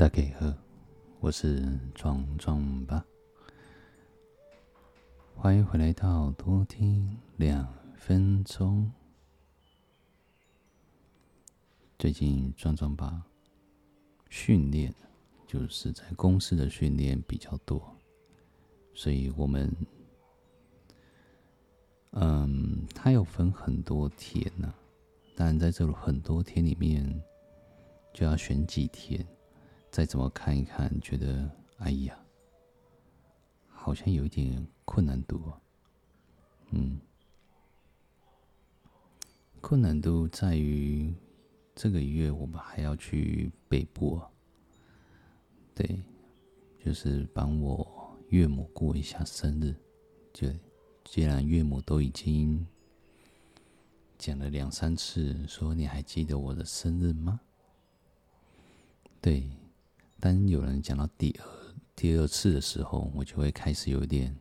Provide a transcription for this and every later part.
大家好，我是壮壮吧，欢迎回来到多听两分钟。最近壮壮吧训练，就是在公司的训练比较多，所以我们，嗯，它有分很多天呐、啊，但在这很多天里面，就要选几天。再怎么看一看，觉得哎呀，好像有一点困难度啊。嗯，困难度在于这个月我们还要去北部。对，就是帮我岳母过一下生日。就既然岳母都已经讲了两三次，说你还记得我的生日吗？对。当有人讲到第二第二次的时候，我就会开始有点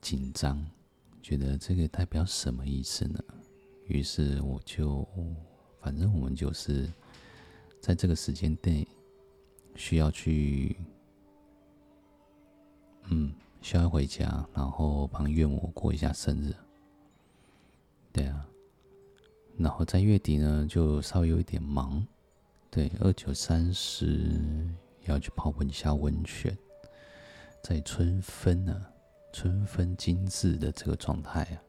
紧张，觉得这个代表什么意思呢？于是我就，反正我们就是在这个时间内需要去，嗯，需要回家，然后帮岳母过一下生日。对啊，然后在月底呢，就稍微有一点忙。对，二九三十要去泡温下温泉，在春分呢、啊，春分精致的这个状态啊，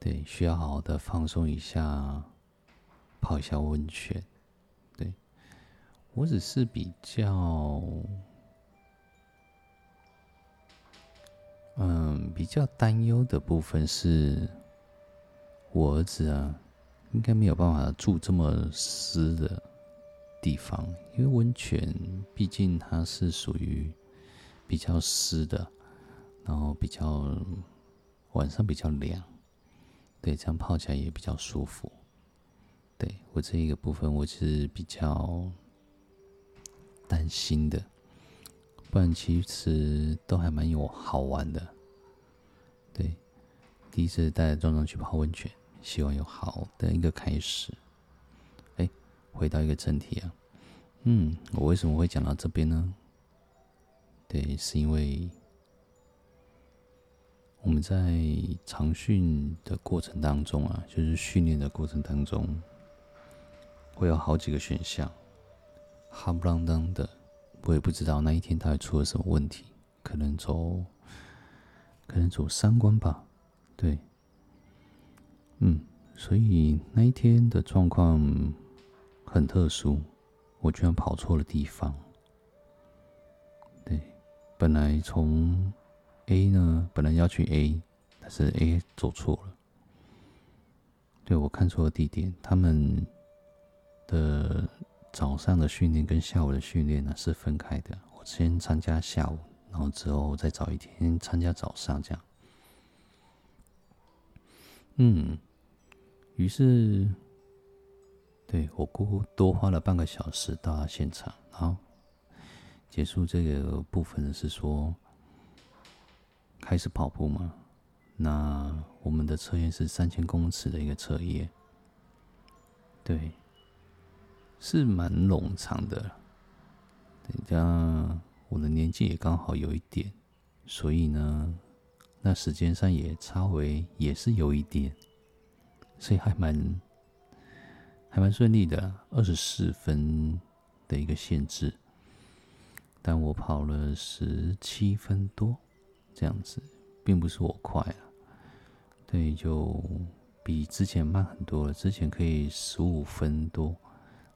对，需要好好的放松一下，泡一下温泉。对，我只是比较，嗯，比较担忧的部分是，我儿子啊。应该没有办法住这么湿的地方，因为温泉毕竟它是属于比较湿的，然后比较晚上比较凉，对，这样泡起来也比较舒服。对，我这一个部分我是比较担心的，不然其实都还蛮有好玩的。对，第一次带壮壮去泡温泉。希望有好的一个开始。哎，回到一个正题啊，嗯，我为什么会讲到这边呢？对，是因为我们在长训的过程当中啊，就是训练的过程当中，会有好几个选项，哈不啷当的，我也不知道那一天到底出了什么问题，可能走，可能走三关吧，对。嗯，所以那一天的状况很特殊，我居然跑错了地方。对，本来从 A 呢，本来要去 A，但是 A 走错了。对，我看错了地点，他们的早上的训练跟下午的训练呢是分开的。我先参加下午，然后之后再找一天参加早上，这样。嗯。于是，对，我姑姑多花了半个小时到现场。然后结束这个部分是说，开始跑步嘛。那我们的测验是三千公尺的一个测验，对，是蛮冗长的。等下我的年纪也刚好有一点，所以呢，那时间上也差回也是有一点。所以还蛮还蛮顺利的，二十四分的一个限制，但我跑了十七分多，这样子，并不是我快啊，对，就比之前慢很多了，之前可以十五分多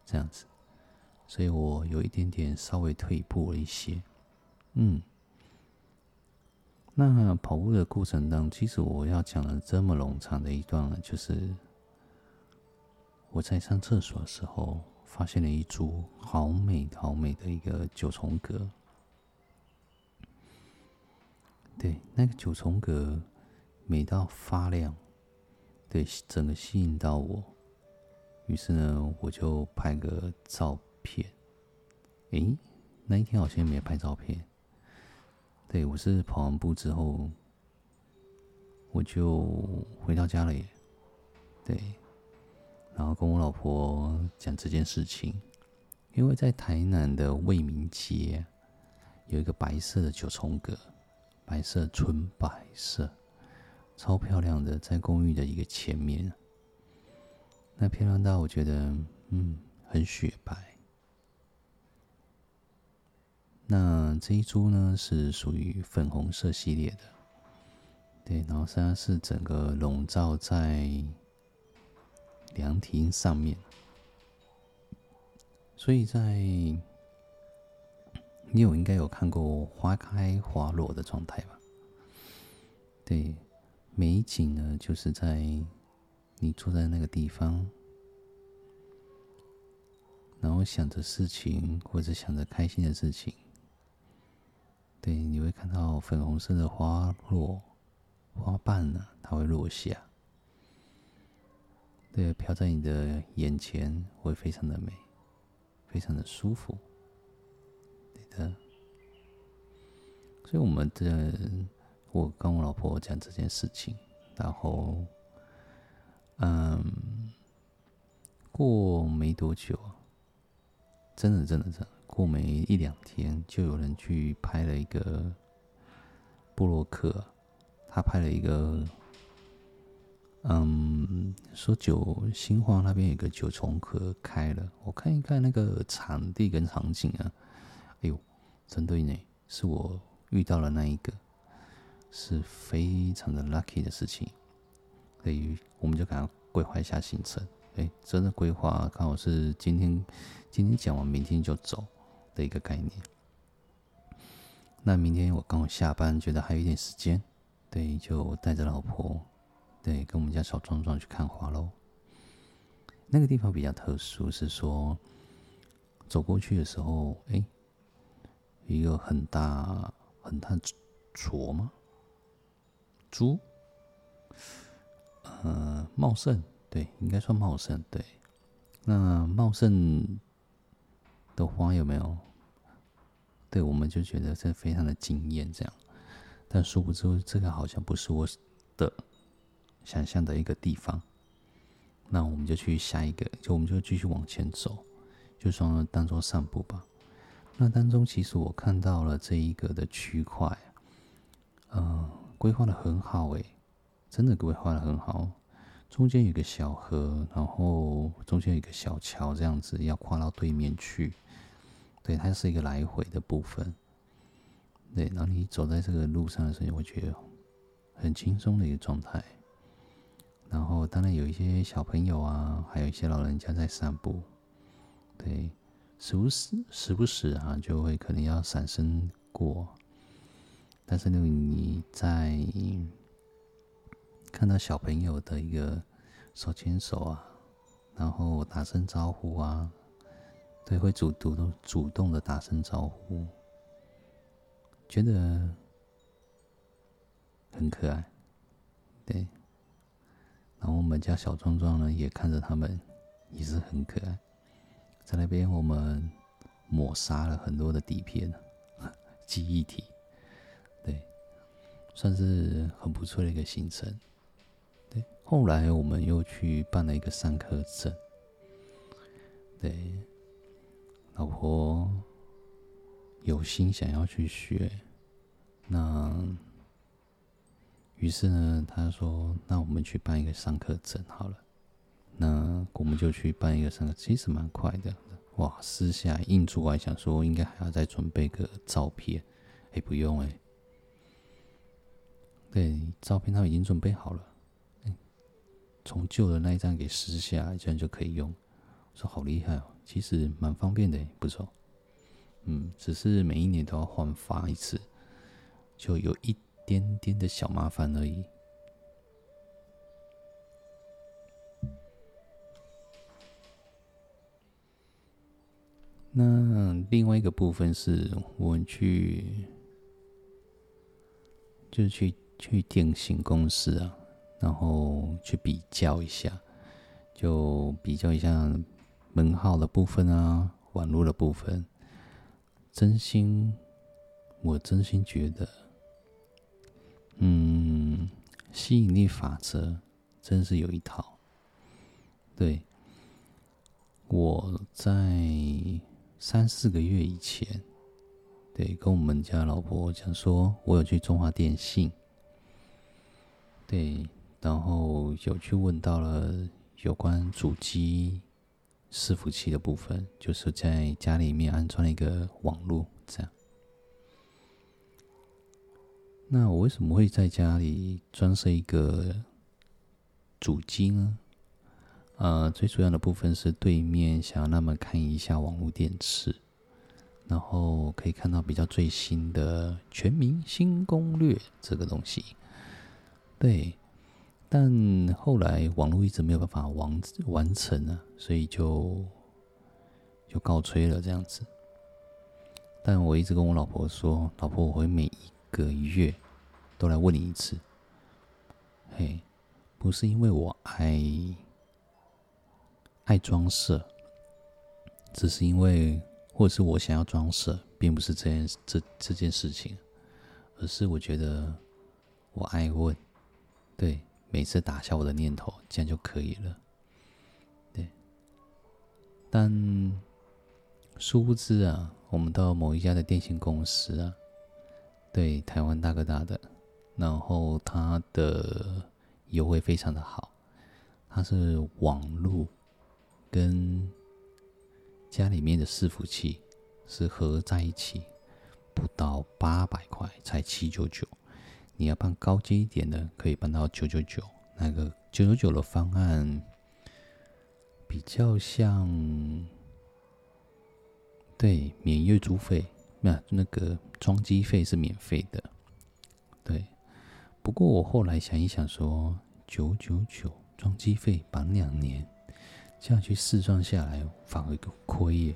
这样子，所以我有一点点稍微退步了一些，嗯。那跑步的过程当中，其实我要讲的这么冗长的一段呢，就是我在上厕所的时候，发现了一株好美好美的一个九重葛。对，那个九重葛美到发亮，对，整个吸引到我。于是呢，我就拍个照片。诶，那一天好像没拍照片。对，我是跑完步之后，我就回到家了耶。对，然后跟我老婆讲这件事情，因为在台南的卫民街有一个白色的九重阁，白色纯白色，超漂亮的，在公寓的一个前面，那漂亮到我觉得，嗯，很雪白。那这一株呢，是属于粉红色系列的，对，然后它是整个笼罩在凉亭上面，所以在你有应该有看过花开花落的状态吧？对，美景呢，就是在你坐在那个地方，然后想着事情，或者想着开心的事情。对，你会看到粉红色的花落，花瓣呢，它会落下，对，飘在你的眼前，会非常的美，非常的舒服，对的。所以，我们的我跟我老婆讲这件事情，然后，嗯，过没多久，真的，真的，真的。过没一两天，就有人去拍了一个布洛克，他拍了一个，嗯，说九新化那边有个九重阁开了，我看一看那个场地跟场景啊，哎呦，真对呢，是我遇到了那一个，是非常的 lucky 的事情，所以我们就赶快规划一下行程，哎，真的规划刚好是今天，今天讲完，明天就走。的一个概念。那明天我刚好下班，觉得还有一点时间，对，就带着老婆，对，跟我们家小壮壮去看花喽。那个地方比较特殊，是说走过去的时候，哎，一个很大很大雏吗？猪？呃，茂盛，对，应该算茂盛，对。那茂盛。的花有没有？对，我们就觉得这非常的惊艳，这样。但殊不知，这个好像不是我的想象的一个地方。那我们就去下一个，就我们就继续往前走，就说当做散步吧。那当中，其实我看到了这一个的区块，嗯、规划的很好，诶，真的规划的很好。中间有个小河，然后中间有一个小桥，这样子要跨到对面去。对，它是一个来回的部分。对，然后你走在这个路上的时候，我觉得很轻松的一个状态。然后当然有一些小朋友啊，还有一些老人家在散步。对，时不时时不时啊，就会可能要闪身过。但是呢，你在看到小朋友的一个手牵手啊，然后打声招呼啊。对，会主动主动的打声招呼，觉得很可爱。对，然后我们家小壮壮呢，也看着他们，也是很可爱。在那边，我们抹杀了很多的底片，记忆体。对，算是很不错的一个行程。对，后来我们又去办了一个上课证。对。老婆有心想要去学，那于是呢，他说：“那我们去办一个上课证好了。”那我们就去办一个上课，其实蛮快的。哇，私下印出来，想说应该还要再准备个照片，哎，不用哎，对，照片他已经准备好了，从旧的那一张给撕下来，这样就可以用。说好厉害哦。其实蛮方便的，不错。嗯，只是每一年都要换发一次，就有一点点的小麻烦而已。那另外一个部分是我们去，就是去去电信公司啊，然后去比较一下，就比较一下。门号的部分啊，网络的部分，真心，我真心觉得，嗯，吸引力法则真是有一套。对，我在三四个月以前，对，跟我们家老婆讲说，我有去中华电信，对，然后有去问到了有关主机伺服器的部分，就是在家里面安装了一个网络，这样。那我为什么会在家里装设一个主机呢？呃，最主要的部分是对面想要那么看一下网络电视，然后可以看到比较最新的全明星攻略这个东西。对，但后来网络一直没有办法完完成啊，所以就就告吹了这样子。但我一直跟我老婆说，老婆，我会每一个月都来问你一次。嘿，不是因为我爱。爱装设，只是因为，或者是我想要装设，并不是这件这这件事情，而是我觉得我爱问，对，每次打消我的念头，这样就可以了，对。但殊不知啊，我们到某一家的电信公司啊，对，台湾大哥大的，然后它的优惠非常的好，它是网络。跟家里面的伺服器是合在一起，不到八百块，才七九九。你要办高阶一点的，可以办到九九九。那个九九九的方案比较像，对，免月租费，那那个装机费是免费的。对，不过我后来想一想说，九九九装机费绑两年。这样去试算下来，反而更亏耶！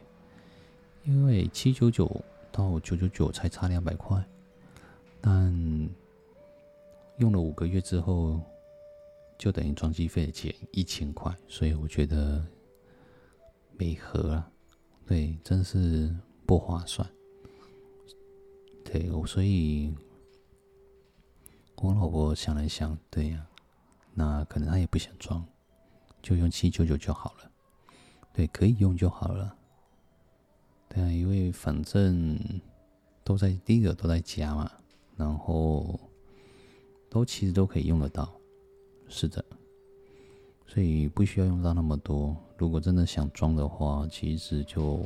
因为七九九到九九九才差两百块，但用了五个月之后，就等于装机费减一千块，所以我觉得没合啊，对，真是不划算。对，我所以，我老婆想了想，对呀、那可能她也不想装。就用七九九就好了，对，可以用就好了。对啊，因为反正都在第一个都在家嘛，然后都其实都可以用得到，是的，所以不需要用到那么多。如果真的想装的话，其实就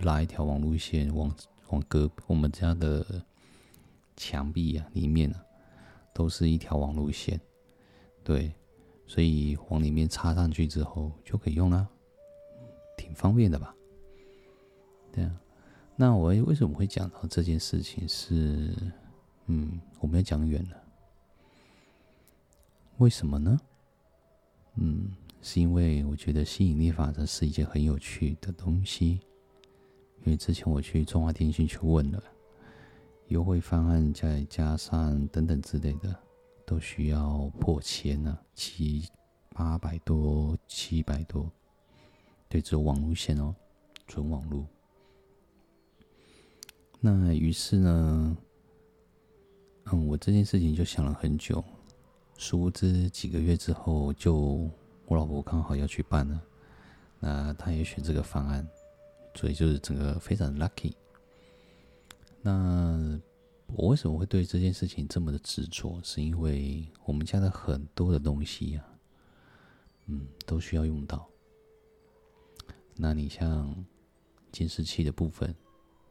拉一条网路线往往隔我们家的墙壁啊里面啊，都是一条网路线，对。所以往里面插上去之后就可以用了，挺方便的吧？对啊。那我为什么会讲到这件事情？是，嗯，我们要讲远了。为什么呢？嗯，是因为我觉得吸引力法则是一件很有趣的东西。因为之前我去中华电信去问了优惠方案，再加上等等之类的。都需要破千呢，七八百多，七百多，对，只有网路线哦，纯网路。那于是呢，嗯，我这件事情就想了很久，殊不知几个月之后，就我老婆刚好要去办了，那她也选这个方案，所以就是整个非常 lucky。那。我为什么会对这件事情这么的执着？是因为我们家的很多的东西呀、啊，嗯，都需要用到。那你像监视器的部分，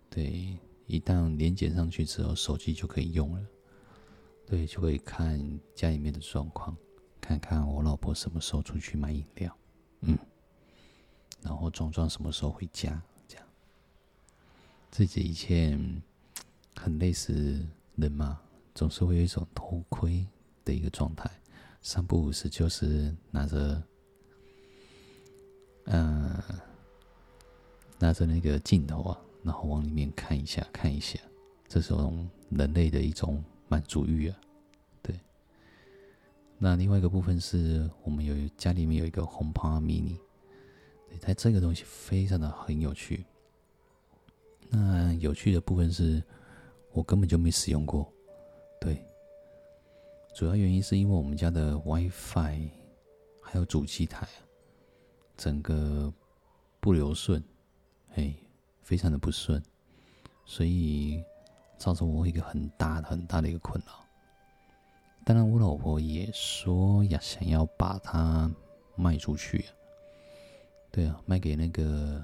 对，一旦连接上去之后，手机就可以用了，对，就可以看家里面的状况，看看我老婆什么时候出去买饮料，嗯，然后壮壮什么时候回家，这样，自己一切。很类似人嘛，总是会有一种偷窥的一个状态，三不五时就是拿着，嗯、拿着那个镜头啊，然后往里面看一下看一下，这是种人类的一种满足欲啊。对，那另外一个部分是我们有家里面有一个红袍 mini，对，它这个东西非常的很有趣。那有趣的部分是。我根本就没使用过，对，主要原因是因为我们家的 WiFi 还有主机台啊，整个不流顺，哎，非常的不顺，所以造成我一个很大的很大的一个困扰。当然，我老婆也说呀，想要把它卖出去，对啊，卖给那个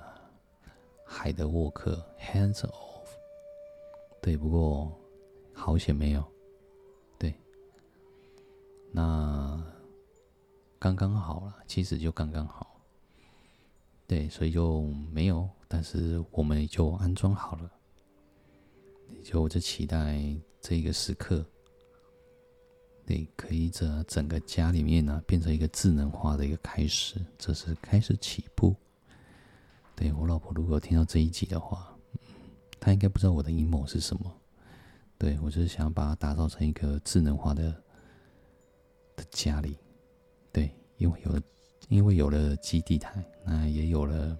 海德沃克 （Hands Off）。对，不过好险没有。对，那刚刚好了，其实就刚刚好。对，所以就没有，但是我们就安装好了，也就期待这个时刻，对，可以这整个家里面呢、变成一个智能化的一个开始，这是开始起步。对，我老婆如果听到这一集的话，她应该不知道我的阴谋是什么。对，我就是想把它打造成一个智能化的的家里，对，因为有了。因为有了基地台，那也有了，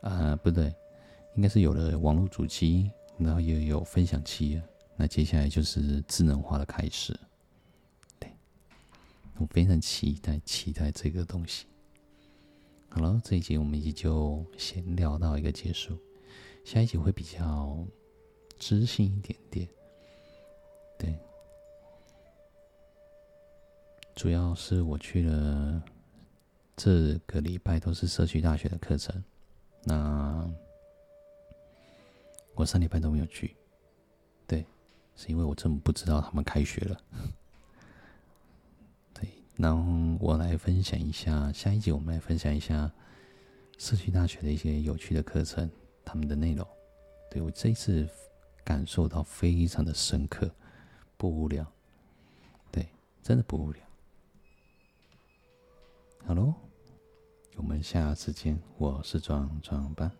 啊、不对，应该是有了网络主机，然后也有分享器，那接下来就是智能化的开始。对，我非常期待，期待这个东西。好了，这一集我们也就先聊到一个结束，下一集会比较知性一点点。对，主要是我去了。这个礼拜都是社区大学的课程，那我上礼拜都没有去，对，是因为我真不知道他们开学了。对，然后我来分享一下，下一集我们来分享一下社区大学的一些有趣的课程，他们的内容。对，我这一次感受到非常的深刻，不无聊，对，真的不无聊。好喽。我们下次见，我是壮壮爸。